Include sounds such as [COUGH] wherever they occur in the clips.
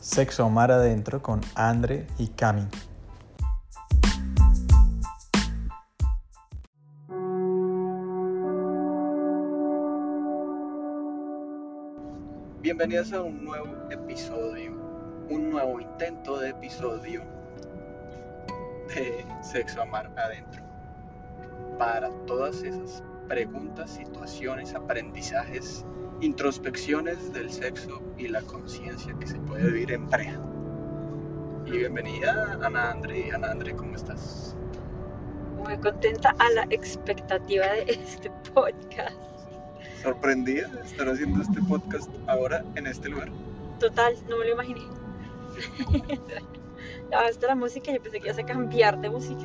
Sexo Mar Adentro con Andre y Cami. Bienvenidos a un nuevo episodio, un nuevo intento de episodio de Sexo Amar Adentro. Para todas esas preguntas, situaciones, aprendizajes, introspecciones del sexo y la conciencia que se puede vivir en pareja. Y bienvenida Ana Andre. Ana Andre, ¿cómo estás? Muy contenta a la expectativa de este podcast. ¿Sorprendida de estar haciendo este podcast ahora en este lugar? Total, no me lo imaginé. ya hasta la música, yo pensé que ibas a cambiar de música.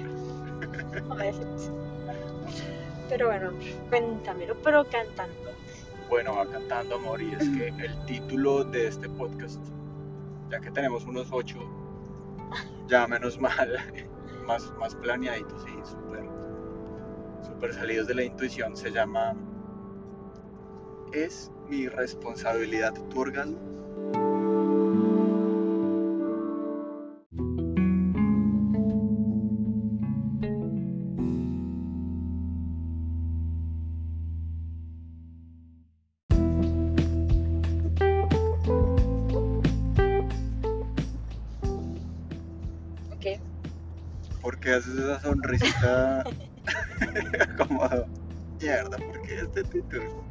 Pero bueno, cuéntamelo, pero cantando. Bueno, va cantando amor y es que el título de este podcast, ya que tenemos unos ocho, ya menos mal, [LAUGHS] más, más planeaditos y súper super salidos de la intuición, se llama ¿Es mi responsabilidad tu orgasmo? Haces esa sonrisita [LAUGHS] como mierda? ¿Por qué este título?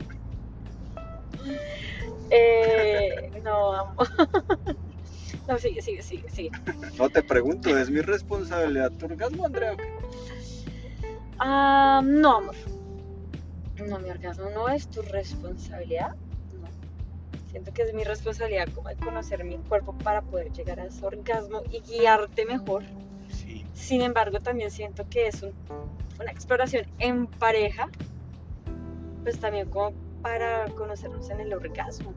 Eh, no, amo. [LAUGHS] no, sigue, sigue, sigue, sigue. No te pregunto, ¿es mi responsabilidad tu orgasmo, Andrea? Ah, no, amor. No, mi orgasmo no es tu responsabilidad. No. Siento que es mi responsabilidad como el conocer mi cuerpo para poder llegar a ese orgasmo y guiarte mejor. Sin embargo, también siento que es un- una exploración en pareja, pues también como para conocernos en el orgasmo.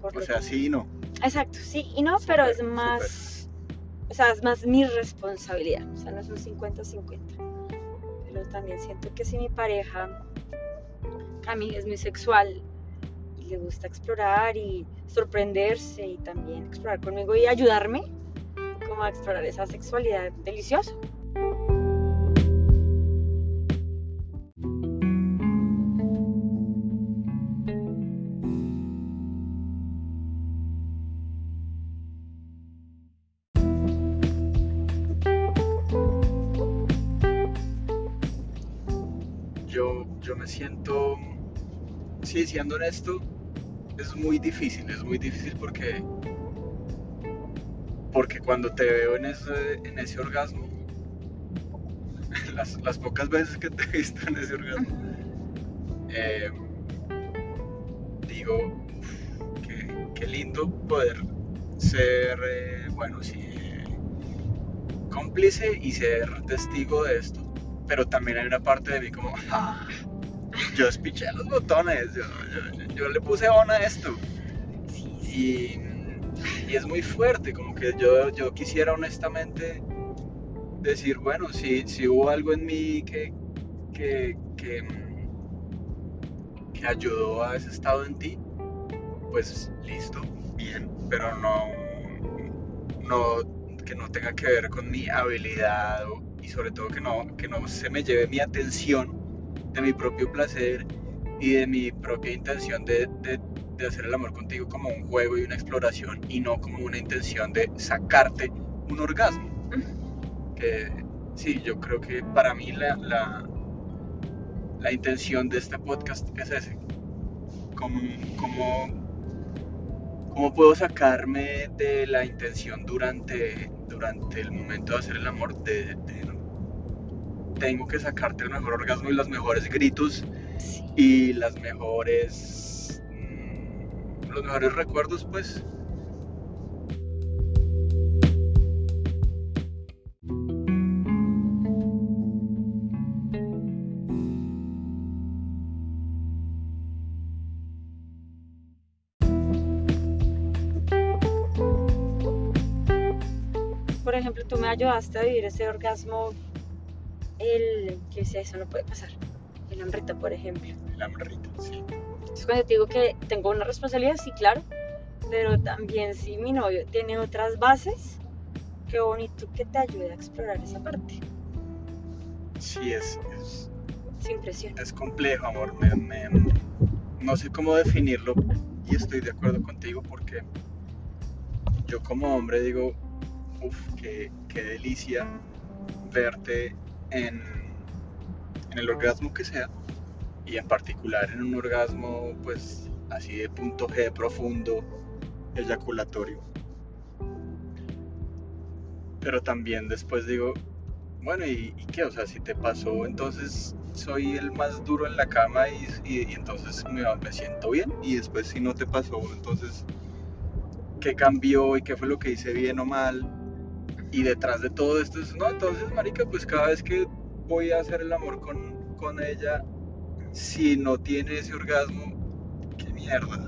Por o sea, que- sí y no. Exacto, sí y no, pero es más, o sea, es más mi responsabilidad, o sea, no es un 50-50. Pero también siento que si mi pareja, a mí es muy sexual y le gusta explorar y sorprenderse y también explorar conmigo y ayudarme a explorar esa sexualidad deliciosa. Yo, yo me siento, sí, siendo honesto, es muy difícil, es muy difícil porque, porque cuando te veo en ese, en ese orgasmo, [LAUGHS] las, las pocas veces que te he visto en ese orgasmo, eh, digo, "Uf, qué, qué lindo poder ser, eh, bueno, sí, cómplice y ser testigo de esto pero también hay una parte de mí como, "Ah, yo espiché los botones, yo, yo- yo le puse on a esto. Y, y es muy fuerte, como que yo, yo quisiera honestamente decir, bueno, si, si hubo algo en mí que, que, que, mm, ayudó a ese estado en ti, pues listo, bien, pero no, no que no tenga que ver con mi habilidad y sobre todo que no, que no se me lleve mi atención de mi propio placer y de mi propia intención de- de hacer el amor contigo como un juego y una exploración y no como una intención de sacarte un orgasmo. Que sí, yo creo que para mí la, la, la intención de este podcast es ese. Como, como, cómo puedo sacarme de la intención durante, durante el momento de hacer el amor de, de- tengo que sacarte el mejor orgasmo y los mejores gritos y las mejores los mejores recuerdos pues Por ejemplo, tú me ayudaste a vivir ese orgasmo, el que decía, eso no puede pasar. El hambrita, por ejemplo. el hambrito sí Entonces, cuando te digo que tengo una responsabilidad, sí, claro, Pero también si mi novio tiene otras bases, qué bonito que te ayude a explorar esa parte. Sí, es, es, Sin presión. es complejo, amor. Me- me- no sé cómo definirlo y estoy de acuerdo contigo porque yo como hombre digo, uff, qué, qué delicia verte en, en el orgasmo que sea y en particular en un orgasmo pues así de punto G profundo, eyaculatorio. Pero también después digo, bueno, ¿y, qué? O sea, si te pasó, entonces soy el más duro en la cama y, y- y entonces me, me siento bien. Y después si no te pasó, entonces, ¿qué cambió y qué fue lo que hice bien o mal? Y detrás de todo esto es, no, entonces, marica, pues cada vez que voy a hacer el amor con, con ella, si no tiene ese orgasmo, qué mierda.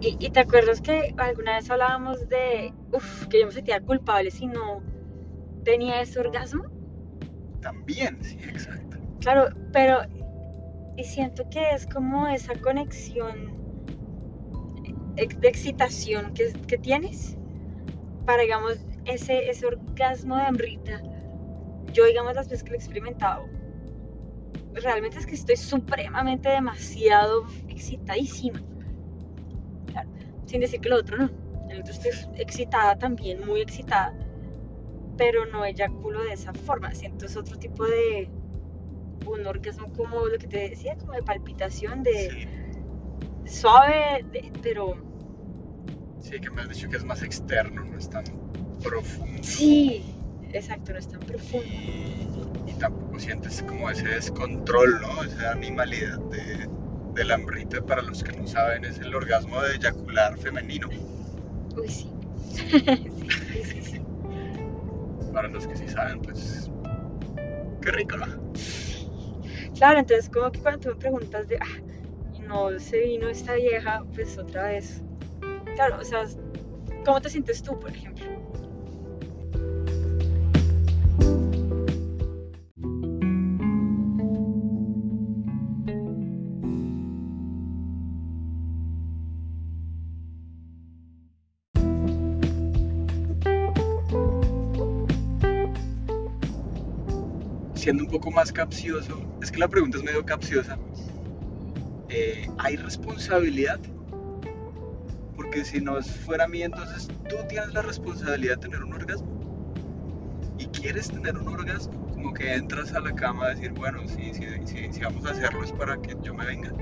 Y, y te acuerdas que alguna vez hablábamos de, uff, que yo me sentía culpable si no tenía ese orgasmo? También, sí, exacto. Claro, pero y siento que es como esa conexión ex- de excitación que, que tienes para, digamos, ese, ese orgasmo de hambrita. Yo, digamos, las veces que lo he experimentado, realmente es que estoy supremamente demasiado excitadísima. Claro, sin decir que lo otro no. El otro estoy excitada también, muy excitada, pero no eyaculo de esa forma. Siento es otro tipo de un orgasmo como lo que te decía, como de palpitación, de Sí, suave, de- pero sí, que me has dicho que es más externo, no es tan profundo. sí, exacto, no es tan profundo. y, y tampoco sientes como ese descontrol, ¿no? Esa animalidad de, de la hambrita, para los que no saben, es el orgasmo de eyacular femenino. Uy, sí. sí, sí, sí, sí. Para los que sí saben, pues, qué rico, ¿no? Claro, entonces como que cuando tú me preguntas de, ah, y no se vino esta vieja, pues otra vez. Claro, o sea, ¿cómo te sientes tú, por ejemplo? Siendo un poco más capcioso, es que la pregunta es medio capciosa. eh, ¿Hay responsabilidad? Porque si no fuera a mí, entonces tú tienes la responsabilidad de tener un orgasmo. Y quieres tener un orgasmo, como que entras a la cama a decir, bueno, si, si, si, si vamos a hacerlo es para que yo me venga.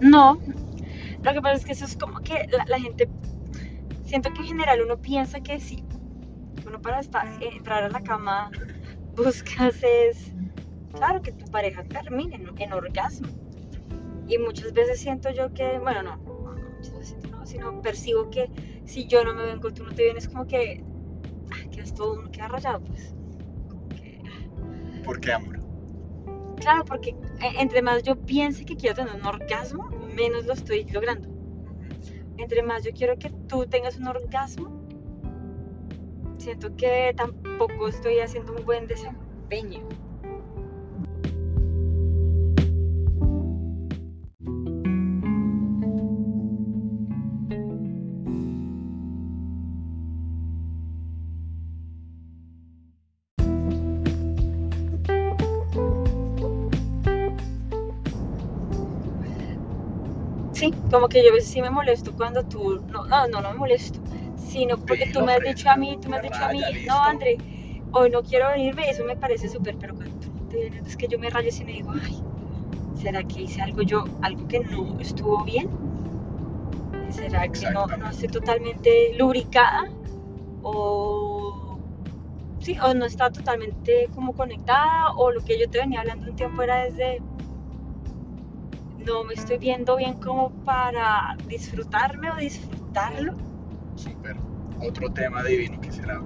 No, lo que pasa es que eso es como que la, la gente, siento que en general uno piensa que que uno para estar, entrar a la cama buscas es, claro, que tu pareja termine en, en orgasmo. Y muchas veces siento yo que, bueno, no, no, muchas veces siento no, sino percibo que si yo no me vengo, tú no te vienes, como que, ah, quedas todo, uno queda rayado, pues. Que, ¿Por qué, amor? Claro, porque eh, entre más yo piense que quiero tener un orgasmo, menos lo estoy logrando. Entre más yo quiero que tú tengas un orgasmo, siento que tampoco estoy haciendo un buen desempeño. Sí, como que yo sí me molesto cuando tú, no, no, no, no me molesto, sino porque tú me has dicho a mí, tú me has dicho a mí, no, André, hoy no quiero venirme, eso me parece súper, pero cuando tú te vienes, es que yo me rayo y me digo, ay, ¿será que hice algo yo, algo que no estuvo bien? ¿Será que no, no estoy totalmente lubricada? O, sí, o no está totalmente como conectada, o lo que yo te venía hablando un tiempo era desde no me estoy viendo bien como para disfrutarme o disfrutarlo. Súper. Otro tema divino que será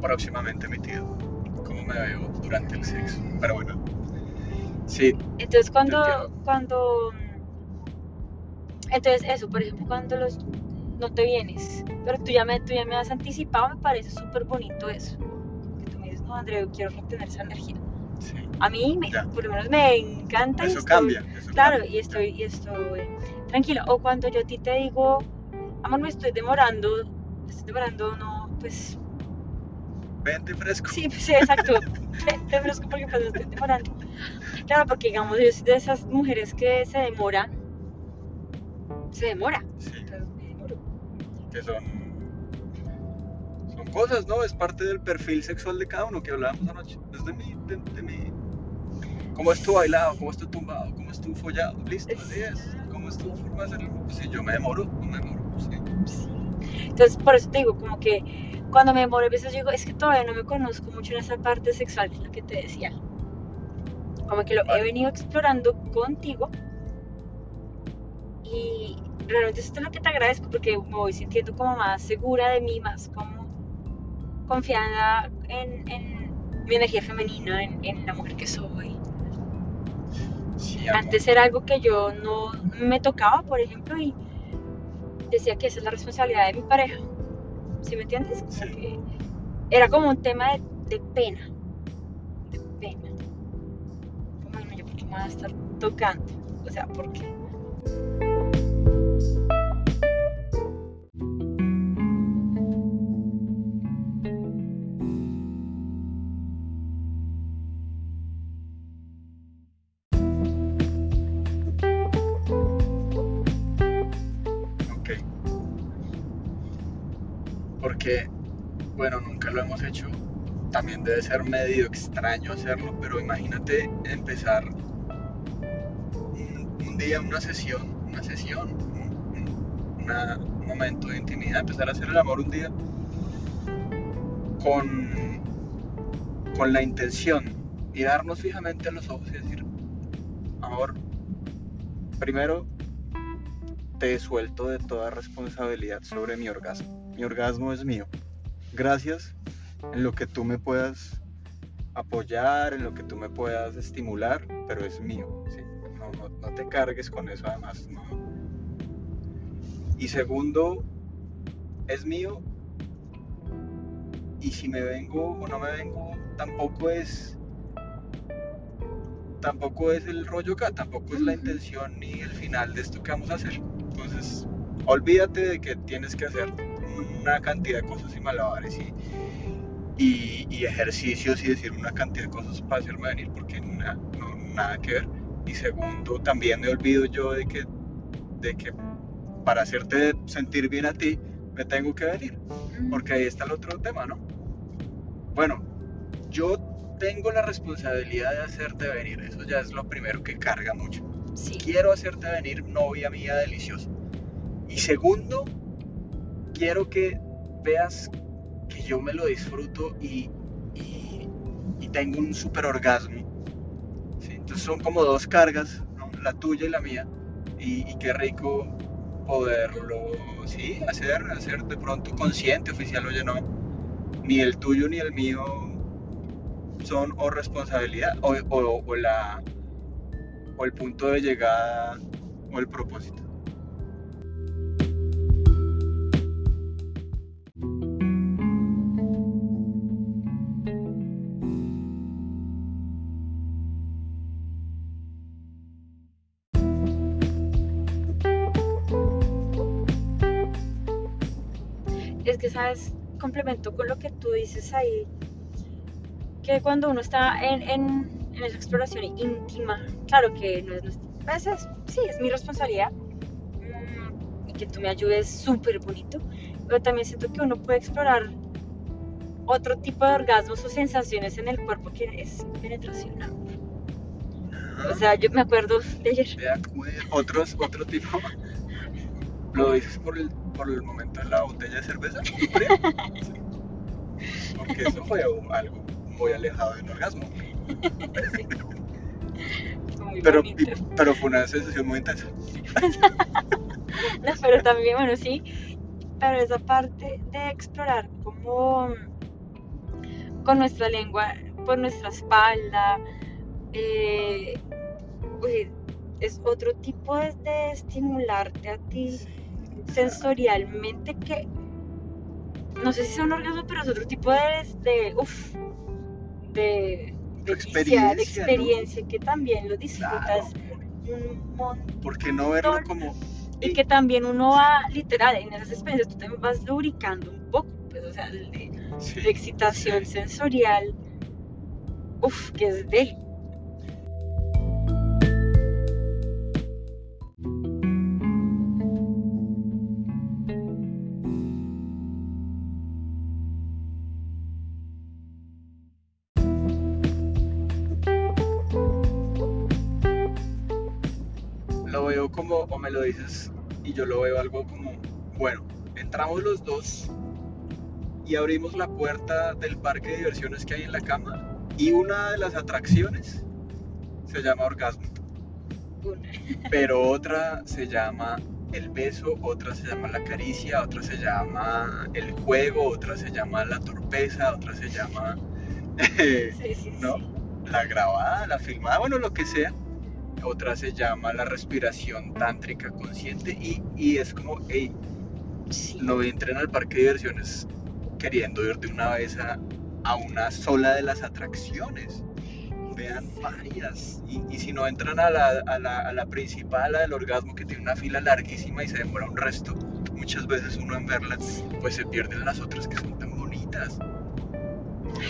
próximamente emitido. Cómo me veo durante el sexo. Pero bueno. Sí, Entonces cuando, cuando, entonces eso, por ejemplo, cuando los no te vienes, pero tú ya me, tú ya me has anticipado, me parece súper bonito eso. Que tú me dices, no, Andrea, yo quiero retener esa energía. Sí. A mí, me- por lo menos, me encanta. y Eso estoy- cambia. eso Claro, cambia. y estoy, y estoy tranquila. O cuando yo a ti te digo, amor, me estoy demorando, me estoy demorando, no, pues Vente fresco. sí, pues, sí, exacto. [LAUGHS] Te, te ofrezco porque pues me estoy demorando. Claro, porque digamos, yo soy de esas mujeres que se demoran. Se demora. Sí, pero me demoro. que son, son cosas, ¿no? Es parte del perfil sexual de cada uno que hablábamos anoche. Es de mí, de, de mí. ¿Cómo es tu bailado? ¿Cómo es tu tumbado? ¿Cómo es tu follado? Listo, así es. ¿Cómo es tu forma de hacerlo? Pues si yo me demoro, no me demoro. Sí. Entonces, por eso te digo, como que cuando me demoro, a veces digo, es que todavía no me conozco mucho en esa parte sexual, que es lo que te decía. Como que lo he venido explorando contigo. Y realmente esto es lo que te agradezco, porque me voy sintiendo como más segura de mí, más como confiada en, en mi energía femenina, en, en la mujer que soy. Sí. Antes era algo que yo no me tocaba, por ejemplo, y decía que esa es la responsabilidad de mi pareja. ¿Sí me entiendes? Sí. que era como un tema de, de pena. De pena. Como, no, yo por qué me voy a estar tocando. O sea, ¿por qué? Hemos hecho. También debe ser medio extraño hacerlo, pero imagínate empezar un, un día, una sesión, una sesión, un, un- momento de intimidad, empezar a hacer el amor un día con, con la intención, mirarnos fijamente a los ojos y decir, amor, primero te suelto de toda responsabilidad sobre mi orgasmo. Mi orgasmo es mío. Gracias en lo que tú me puedas apoyar, en lo que tú me puedas estimular, pero es mío. ¿sí? No, no- no te cargues con eso además. no. Y segundo, es mío. Y si me vengo o no me vengo, tampoco es tampoco es el rollo acá, tampoco es la intención ni el final de esto que vamos a hacer. Entonces, olvídate de que tienes que hacer una cantidad de cosas y malabares y, y, y ejercicios y decir una cantidad de cosas para hacerme venir porque na- no, nada que ver. Y segundo, también me olvido yo de que, de que para hacerte sentir bien a ti, me tengo que venir. Porque ahí está el otro tema, ¿no? Bueno, yo tengo la responsabilidad de hacerte venir. Eso ya es lo primero que carga mucho. Sí. Quiero hacerte venir novia mía deliciosa. Y segundo, quiero que veas que yo me lo disfruto y, y, tengo un super orgasmo. Entonces son como dos cargas, la tuya y la mía. Y, y qué rico poderlo, sí, hacer, hacer de pronto consciente, oficial, oye, no, ni el tuyo ni el mío son o responsabilidad o, o- o la o el punto de llegada o el propósito. Es que, ¿sabes? Complemento con lo que tú dices ahí, que cuando uno está en, en, en esa exploración íntima, claro que no es nuestra, pues es- sí, es mi responsabilidad, mm, y que tú me ayudes súper bonito, pero también siento que uno puede explorar otro tipo de orgasmos o sensaciones en el cuerpo que es penetración. O sea, yo me acuerdo de ayer. Otros, otro tipo. ¿Lo dices por el, por el momento la botella de cerveza? fría? [LAUGHS] Sí. Porque eso fue algo muy alejado del orgasmo. muy Pero, pero fue una sensación muy intensa. [LAUGHS] No, pero también, bueno, sí, pero esa parte de explorar como con nuestra lengua por nuestra espalda, eh, es otro tipo de, de estimularte a ti sensorialmente que no sé si es un orgasmo, pero es otro tipo de, de, uf, de, experiencia, de experiencia, que también lo disfrutas Claro. un montón. ¿Por qué no verlo como... Y que también uno va, literal, en esas experiencias tú también vas lubricando un poco, pues, o sea, de, Sí, de excitación sí. sensorial, uff, que es de dices, y yo lo veo algo como, bueno, entramos los dos y abrimos la puerta del parque de diversiones que hay en la cama y una de las atracciones se llama orgasmo, una. [LAUGHS] pero otra se llama el beso, otra se llama la caricia, otra se llama el juego, otra se llama la torpeza, otra se llama Sí, [LAUGHS] sí, sí. ¿no? la grabada, la filmada, bueno, lo que sea. Otra se llama la respiración tántrica consciente y, y es como, hey, Sí. no entren al parque de diversiones queriendo ir de una vez a, a una sola de las atracciones. Vean varias. Y, y si no entran a la, a, la, a la principal, la del orgasmo, que tiene una fila larguísima y se demora un resto, muchas veces uno en verlas, pues se pierden las otras que son tan bonitas.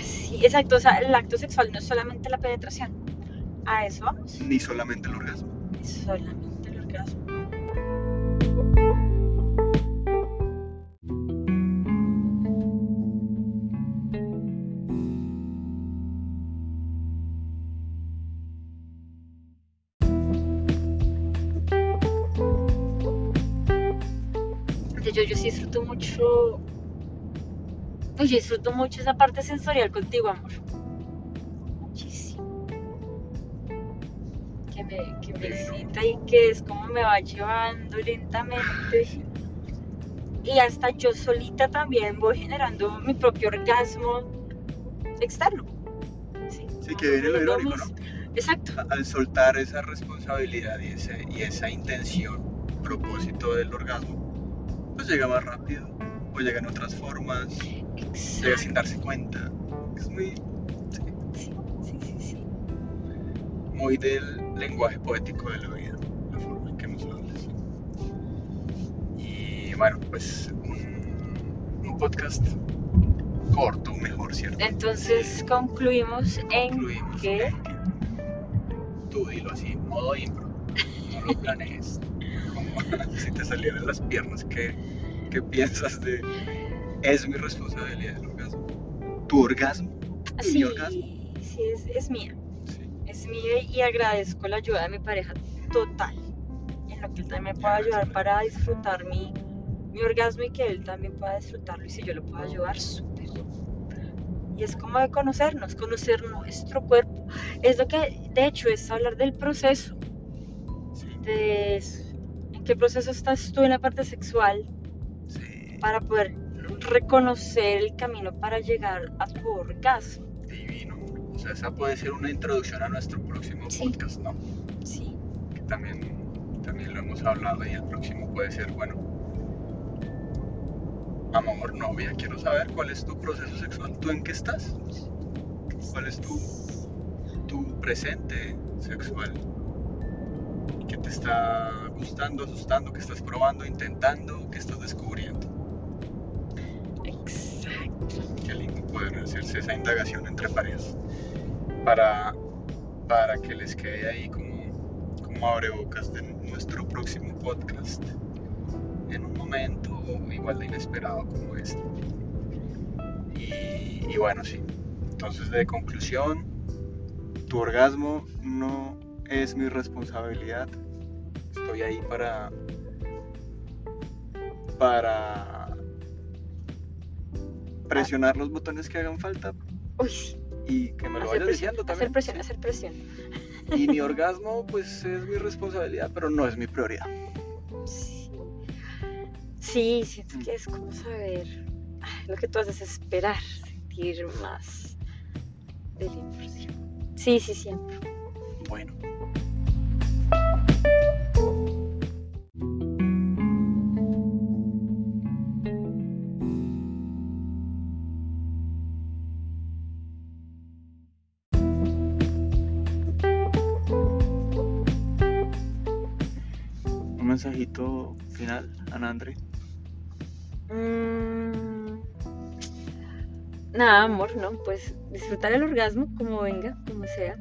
Sí, exacto, o sea, el acto sexual no es solamente la penetración, a eso vamos, Ni solamente el orgasmo. es solamente el orgasmo. Yo, yo, sí disfruto mucho. Uy, yo disfruto mucho esa parte sensorial contigo, amor. Excita y que es como me va llevando lentamente. Y hasta yo solita también voy generando mi propio orgasmo externo. Sí, Sí, que viene lo irónico, ¿no? Exacto. al soltar esa responsabilidad y, ese- y esa intención, propósito del orgasmo, pues llega más rápido, o llega en otras formas, llega sin Exacto. darse cuenta. Es muy, Sí, sí, sí, sí. muy del lenguaje poético de la vida, la forma en que nos hablas. Y bueno, pues un, un podcast corto, mejor, ¿cierto? Entonces concluimos en Concluimos que en que tú dilo así, modo impro, no lo planees. Como [LAUGHS] si te salieran las piernas, ¿qué, qué piensas de es mi responsabilidad el orgasmo? ¿Tu orgasmo? ¿Mi sí, orgasmo? sí es, es mía. Es mía y agradezco la ayuda de mi pareja total. En lo que él también me pueda ayudar para disfrutar mi, mi orgasmo y que él también pueda disfrutarlo. Y si yo lo puedo ayudar, súper. Y es como de conocernos, conocer nuestro cuerpo. Es lo que, de hecho, es hablar del proceso. De en qué proceso estás tú en la parte sexual Sí, para poder reconocer el camino para llegar a tu orgasmo. divino. O sea, esa puede ser una introducción a nuestro próximo Sí. podcast, ¿no? Sí. Que también, también lo hemos hablado y el próximo puede ser, bueno, amor, novia, quiero saber cuál es tu proceso sexual, ¿tú en qué estás? ¿Cuál es tu, tu presente sexual? ¿Qué te está gustando, asustando, qué estás probando, intentando, qué estás descubriendo? Exacto. Qué lindo poder hacerse esa indagación entre parejas para, para que les quede ahí como, como abrebocas de nuestro próximo podcast en un momento igual de inesperado como este. Y, y bueno, sí. Entonces, de conclusión, tu orgasmo no es mi responsabilidad. Estoy ahí para para presionar los botones que hagan falta Uy. Y que me lo Hacer vayas diciendo hacer también. presión, hacer presión. Y mi orgasmo, pues es mi responsabilidad, pero no es mi prioridad. Sí. Sí, siento que es como saber lo que tú haces es esperar, sentir más de la. Sí, sí, siempre. Bueno. Mensajito final, Anandre? Mm, Nada, amor, ¿no? Pues disfrutar el orgasmo como venga, como sea.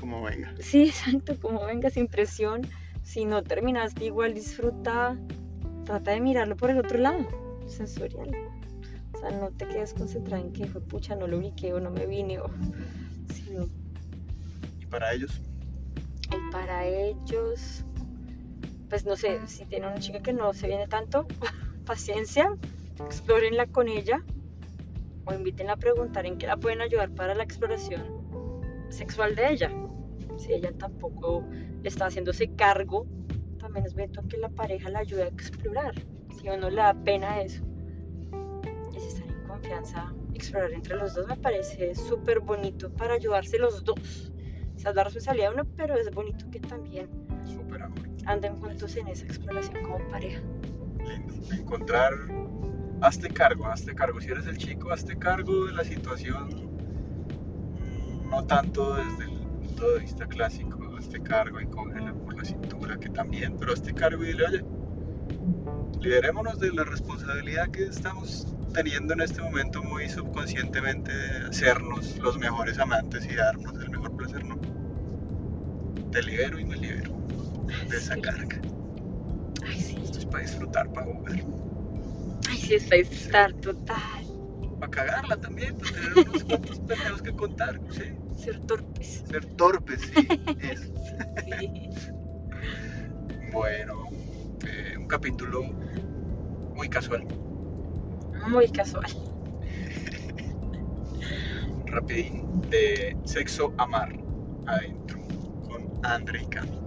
Como venga. Sí, exacto, como venga, sin presión. Si no terminaste igual, disfruta. Trata de mirarlo por el otro lado, sensorial. O sea, no te quedes concentrada en que fue pucha, no lo ubiqué o no me vine o. Sino, ¿Y para ellos? y para ellos, pues no sé, si tiene una chica que no se viene tanto, [LAUGHS] paciencia, explórenla con ella o invítenla a preguntar en qué la pueden ayudar para la exploración sexual de ella. Si ella tampoco está haciéndose cargo, también es bonito que la pareja la ayude a explorar. Si a uno le da pena eso, y si están en confianza, explorar entre los dos me parece súper bonito para ayudarse los dos. O sea, es la responsabilidad de uno, pero es bonito que también Súper amor. Anden juntos en esa exploración como pareja. Lindo. Encontrar. Hazte cargo, hazte cargo. Si eres el chico, hazte cargo de la situación. No tanto desde el punto de vista clásico, hazte cargo y cógela por la cintura, que también, pero hazte cargo y dile, oye, liberémonos de la responsabilidad que estamos teniendo en este momento muy subconscientemente de hacernos los mejores amantes y darnos el mejor placer, ¿no? Te libero y me libero de esa Sí. carga. Ay, sí. Esto es para disfrutar, para jugar. Ay, sí, está estar total. Para cagarla también, para tener unos [LAUGHS] cuantos pendejos que contar, ¿sí? Ser torpes. Ser torpes, sí, eso. [LAUGHS] Sí. Bueno, eh, un capítulo muy casual, Muy casual. rapidín, de sexo amar adentro, con Andre y Cami.